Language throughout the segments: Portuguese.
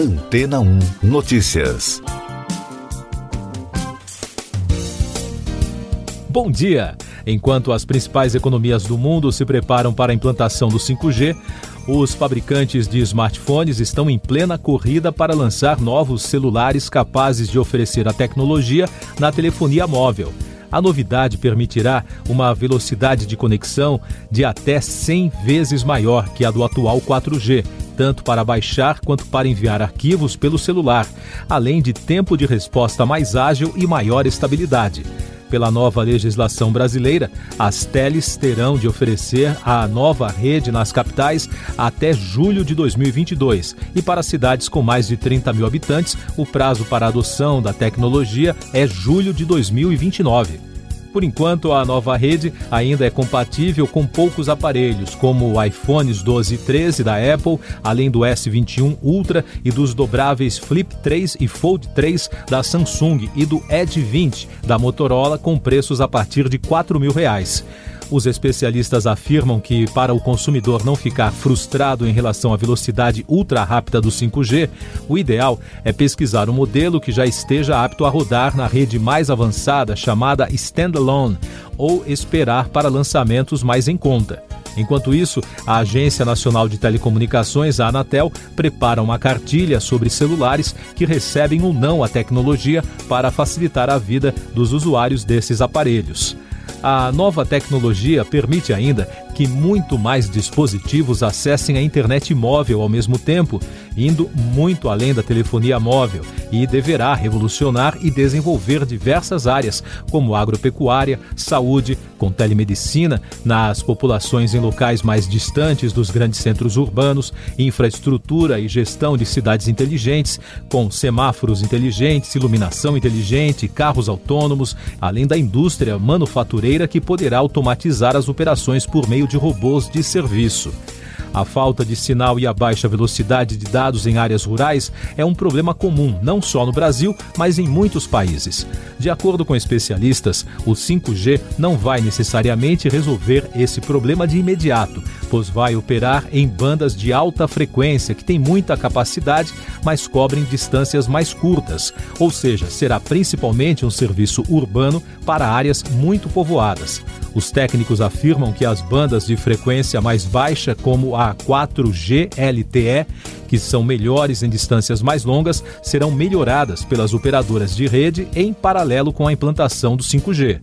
Antena 1 Notícias. Bom dia! Enquanto as principais economias do mundo se preparam para a implantação do 5G, os fabricantes de smartphones estão em plena corrida para lançar novos celulares capazes de oferecer a tecnologia na telefonia móvel. A novidade permitirá uma velocidade de conexão de até 100 vezes maior que a do atual 4G, tanto para baixar quanto para enviar arquivos pelo celular, além de tempo de resposta mais ágil e maior estabilidade. Pela nova legislação brasileira, as teles terão de oferecer a nova rede nas capitais até julho de 2022. E para cidades com mais de 30 mil habitantes, o prazo para adoção da tecnologia é julho de 2029. Por enquanto, a nova rede ainda é compatível com poucos aparelhos, como o iPhones 12 e 13 da Apple, além do S21 Ultra e dos dobráveis Flip 3 e Fold 3 da Samsung e do Edge 20 da Motorola, com preços a partir de 4 mil reais. Os especialistas afirmam que, para o consumidor não ficar frustrado em relação à velocidade ultra rápida do 5G, o ideal é pesquisar um modelo que já esteja apto a rodar na rede mais avançada chamada Standalone ou esperar para lançamentos mais em conta. Enquanto isso, a Agência Nacional de Telecomunicações, a Anatel, prepara uma cartilha sobre celulares que recebem ou não a tecnologia para facilitar a vida dos usuários desses aparelhos. A nova tecnologia permite ainda que muito mais dispositivos acessem a internet móvel ao mesmo tempo, indo muito além da telefonia móvel, e deverá revolucionar e desenvolver diversas áreas, como agropecuária, saúde, com telemedicina, nas populações em locais mais distantes dos grandes centros urbanos, infraestrutura e gestão de cidades inteligentes, com semáforos inteligentes, iluminação inteligente, carros autônomos, além da indústria manufatureira que poderá automatizar as operações por meio de robôs de serviço. A falta de sinal e a baixa velocidade de dados em áreas rurais é um problema comum, não só no Brasil, mas em muitos países. De acordo com especialistas, o 5G não vai necessariamente resolver esse problema de imediato, pois vai operar em bandas de alta frequência que têm muita capacidade, mas cobrem distâncias mais curtas, ou seja, será principalmente um serviço urbano para áreas muito povoadas. Os técnicos afirmam que as bandas de frequência mais baixa, como a 4G LTE, que são melhores em distâncias mais longas, serão melhoradas pelas operadoras de rede em paralelo com a implantação do 5G.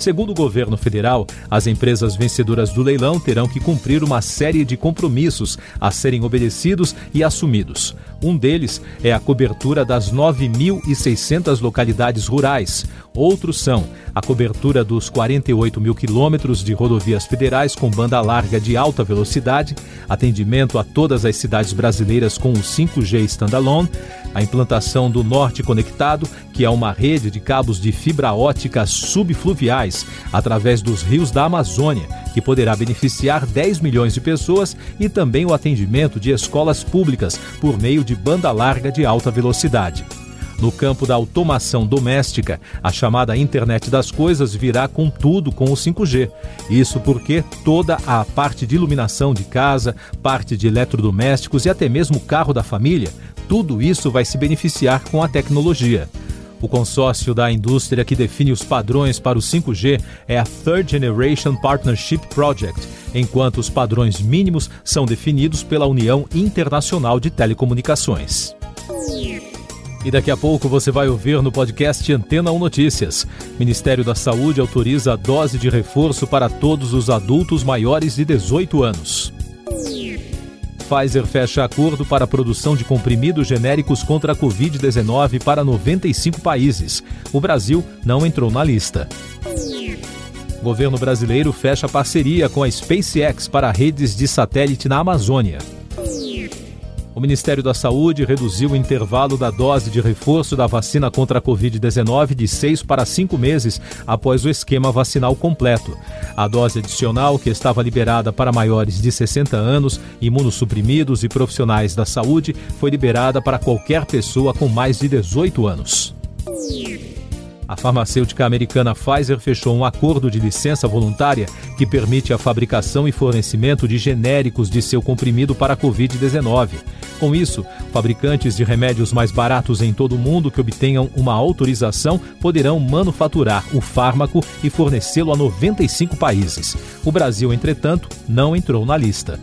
Segundo o governo federal, as empresas vencedoras do leilão terão que cumprir uma série de compromissos a serem obedecidos e assumidos. Um deles é a cobertura das 9.600 localidades rurais. Outros são a cobertura dos 48 mil quilômetros de rodovias federais com banda larga de alta velocidade, atendimento a todas as cidades brasileiras com o 5G Standalone, a implantação do Norte Conectado, que é uma rede de cabos de fibra ótica subfluviais através dos rios da Amazônia, que poderá beneficiar 10 milhões de pessoas, e também o atendimento de escolas públicas por meio de banda larga de alta velocidade. No campo da automação doméstica, a chamada internet das coisas virá com tudo com o 5G. Isso porque toda a parte de iluminação de casa, parte de eletrodomésticos e até mesmo o carro da família, tudo isso vai se beneficiar com a tecnologia. O consórcio da indústria que define os padrões para o 5G é a Third Generation Partnership Project, enquanto os padrões mínimos são definidos pela União Internacional de Telecomunicações. E daqui a pouco você vai ouvir no podcast Antena 1 Notícias. Ministério da Saúde autoriza a dose de reforço para todos os adultos maiores de 18 anos. Pfizer fecha acordo para a produção de comprimidos genéricos contra a Covid-19 para 95 países. O Brasil não entrou na lista. O governo brasileiro fecha parceria com a SpaceX para redes de satélite na Amazônia. O Ministério da Saúde reduziu o intervalo da dose de reforço da vacina contra a Covid-19 de seis para cinco meses após o esquema vacinal completo. A dose adicional, que estava liberada para maiores de 60 anos, imunossuprimidos e profissionais da saúde, foi liberada para qualquer pessoa com mais de 18 anos. A farmacêutica americana Pfizer fechou um acordo de licença voluntária que permite a fabricação e fornecimento de genéricos de seu comprimido para a Covid-19. Com isso, fabricantes de remédios mais baratos em todo o mundo que obtenham uma autorização poderão manufaturar o fármaco e fornecê-lo a 95 países. O Brasil, entretanto, não entrou na lista.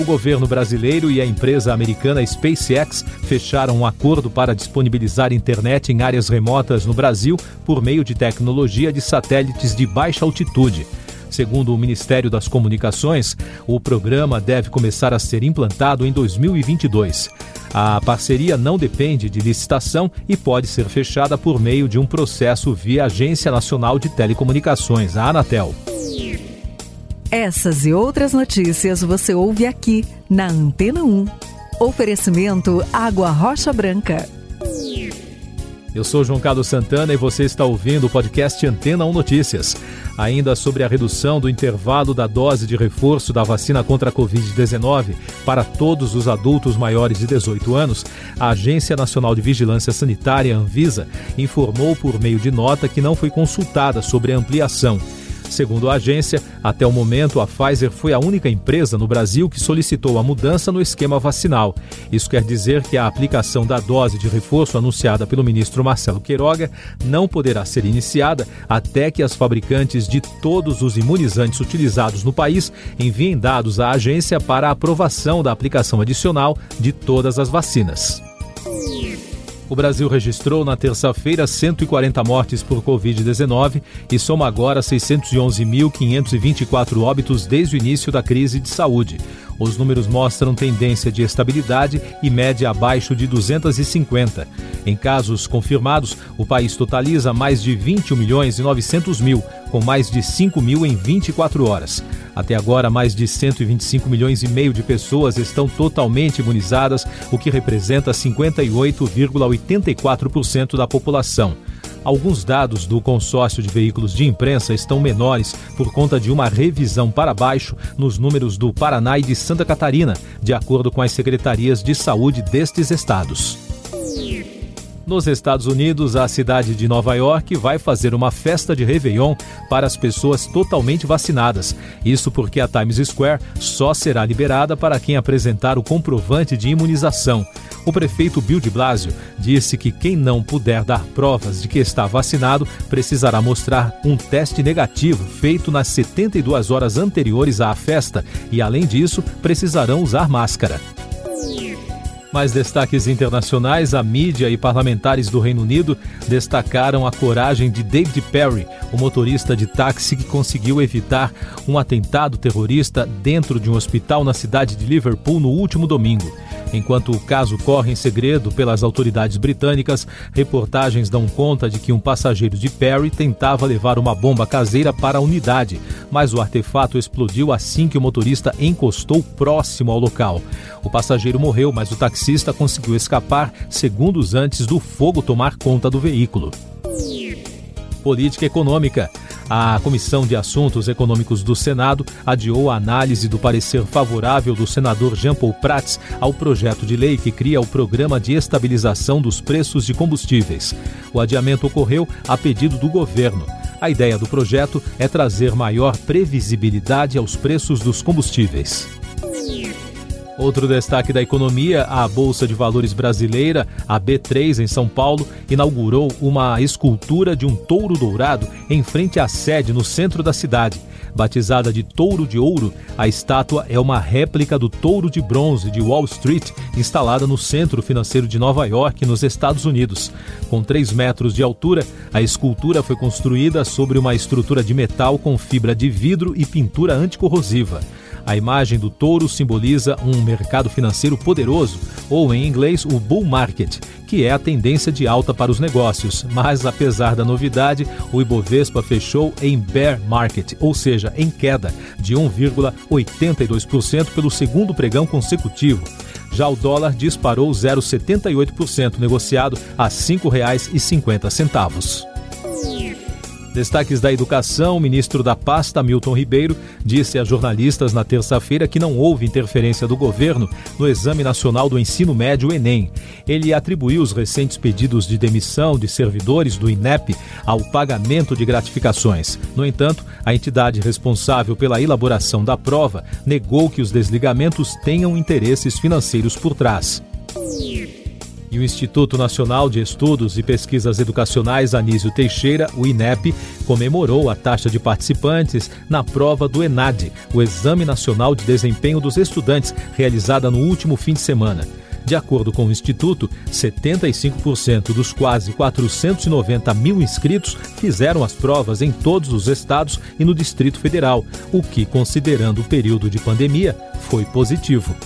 O governo brasileiro e a empresa americana SpaceX fecharam um acordo para disponibilizar internet em áreas remotas no Brasil por meio de tecnologia de satélites de baixa altitude. Segundo o Ministério das Comunicações, o programa deve começar a ser implantado em 2022. A parceria não depende de licitação e pode ser fechada por meio de um processo via Agência Nacional de Telecomunicações, a Anatel. Essas e outras notícias você ouve aqui na Antena 1. Oferecimento Água Rocha Branca. Eu sou João Carlos Santana e você está ouvindo o podcast Antena 1 Notícias. Ainda sobre a redução do intervalo da dose de reforço da vacina contra a Covid-19 para todos os adultos maiores de 18 anos, a Agência Nacional de Vigilância Sanitária, Anvisa, informou por meio de nota que não foi consultada sobre a ampliação. Segundo a agência, até o momento a Pfizer foi a única empresa no Brasil que solicitou a mudança no esquema vacinal. Isso quer dizer que a aplicação da dose de reforço anunciada pelo ministro Marcelo Queiroga não poderá ser iniciada até que as fabricantes de todos os imunizantes utilizados no país enviem dados à agência para aprovação da aplicação adicional de todas as vacinas. O Brasil registrou na terça-feira 140 mortes por Covid-19 e soma agora 611.524 óbitos desde o início da crise de saúde. Os números mostram tendência de estabilidade e média abaixo de 250. Em casos confirmados, o país totaliza mais de 21 milhões e 900 mil, com mais de 5 mil em 24 horas. Até agora, mais de 125 milhões e meio de pessoas estão totalmente imunizadas, o que representa 58,84% da população. Alguns dados do consórcio de veículos de imprensa estão menores por conta de uma revisão para baixo nos números do Paraná e de Santa Catarina, de acordo com as secretarias de saúde destes estados. Nos Estados Unidos, a cidade de Nova York vai fazer uma festa de Réveillon para as pessoas totalmente vacinadas. Isso porque a Times Square só será liberada para quem apresentar o comprovante de imunização. O prefeito Bill de Blasio disse que quem não puder dar provas de que está vacinado precisará mostrar um teste negativo feito nas 72 horas anteriores à festa e, além disso, precisarão usar máscara. Mais destaques internacionais, a mídia e parlamentares do Reino Unido destacaram a coragem de David Perry, o motorista de táxi que conseguiu evitar um atentado terrorista dentro de um hospital na cidade de Liverpool no último domingo. Enquanto o caso corre em segredo pelas autoridades britânicas, reportagens dão conta de que um passageiro de Perry tentava levar uma bomba caseira para a unidade, mas o artefato explodiu assim que o motorista encostou próximo ao local. O passageiro morreu, mas o taxista conseguiu escapar segundos antes do fogo tomar conta do veículo. Política Econômica. A Comissão de Assuntos Econômicos do Senado adiou a análise do parecer favorável do senador Jean Paul Prats ao projeto de lei que cria o Programa de Estabilização dos Preços de Combustíveis. O adiamento ocorreu a pedido do governo. A ideia do projeto é trazer maior previsibilidade aos preços dos combustíveis. Outro destaque da economia, a Bolsa de Valores brasileira, a B3 em São Paulo, inaugurou uma escultura de um touro dourado em frente à sede no centro da cidade. Batizada de Touro de Ouro, a estátua é uma réplica do touro de bronze de Wall Street, instalada no centro financeiro de Nova York, nos Estados Unidos. Com 3 metros de altura, a escultura foi construída sobre uma estrutura de metal com fibra de vidro e pintura anticorrosiva. A imagem do touro simboliza um mercado financeiro poderoso, ou em inglês, o bull market, que é a tendência de alta para os negócios. Mas, apesar da novidade, o Ibovespa fechou em bear market, ou seja, em queda de 1,82% pelo segundo pregão consecutivo. Já o dólar disparou 0,78%, negociado a R$ 5,50. Destaques da educação: o ministro da pasta, Milton Ribeiro, disse a jornalistas na terça-feira que não houve interferência do governo no Exame Nacional do Ensino Médio, Enem. Ele atribuiu os recentes pedidos de demissão de servidores do INEP ao pagamento de gratificações. No entanto, a entidade responsável pela elaboração da prova negou que os desligamentos tenham interesses financeiros por trás. E o Instituto Nacional de Estudos e Pesquisas Educacionais Anísio Teixeira, o INEP, comemorou a taxa de participantes na prova do ENAD, o Exame Nacional de Desempenho dos Estudantes, realizada no último fim de semana. De acordo com o Instituto, 75% dos quase 490 mil inscritos fizeram as provas em todos os estados e no Distrito Federal, o que, considerando o período de pandemia, foi positivo.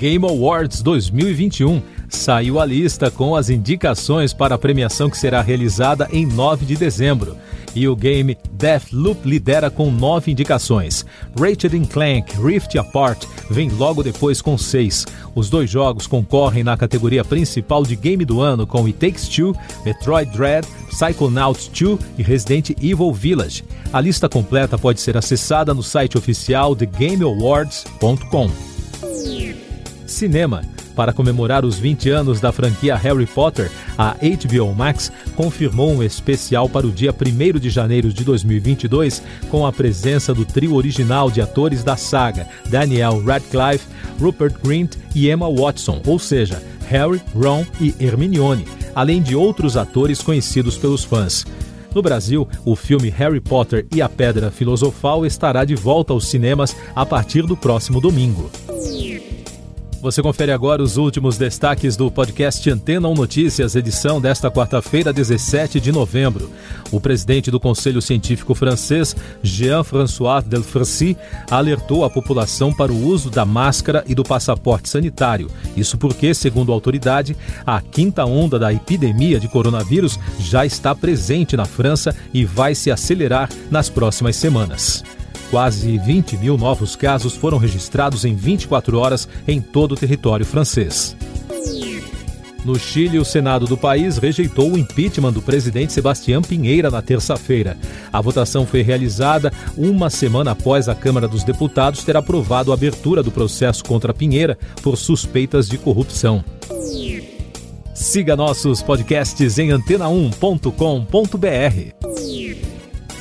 Game Awards 2021 saiu a lista com as indicações para a premiação que será realizada em 9 de dezembro. E o game Deathloop lidera com nove indicações. Ratchet Clank Rift Apart vem logo depois com seis. Os dois jogos concorrem na categoria principal de game do ano com It Takes Two, Metroid Dread, Psychonauts 2 e Resident Evil Village. A lista completa pode ser acessada no site oficial de GameAwards.com. Cinema. Para comemorar os 20 anos da franquia Harry Potter, a HBO Max confirmou um especial para o dia 1 de janeiro de 2022 com a presença do trio original de atores da saga, Daniel Radcliffe, Rupert Grint e Emma Watson, ou seja, Harry, Ron e Hermione, além de outros atores conhecidos pelos fãs. No Brasil, o filme Harry Potter e a Pedra Filosofal estará de volta aos cinemas a partir do próximo domingo. Você confere agora os últimos destaques do podcast Antena 1 Notícias, edição desta quarta-feira, 17 de novembro. O presidente do Conselho Científico francês, Jean-François Delfracy, alertou a população para o uso da máscara e do passaporte sanitário. Isso porque, segundo a autoridade, a quinta onda da epidemia de coronavírus já está presente na França e vai se acelerar nas próximas semanas. Quase 20 mil novos casos foram registrados em 24 horas em todo o território francês. No Chile, o Senado do país rejeitou o impeachment do presidente Sebastião Pinheira na terça-feira. A votação foi realizada uma semana após a Câmara dos Deputados ter aprovado a abertura do processo contra Pinheira por suspeitas de corrupção. Siga nossos podcasts em antena1.com.br.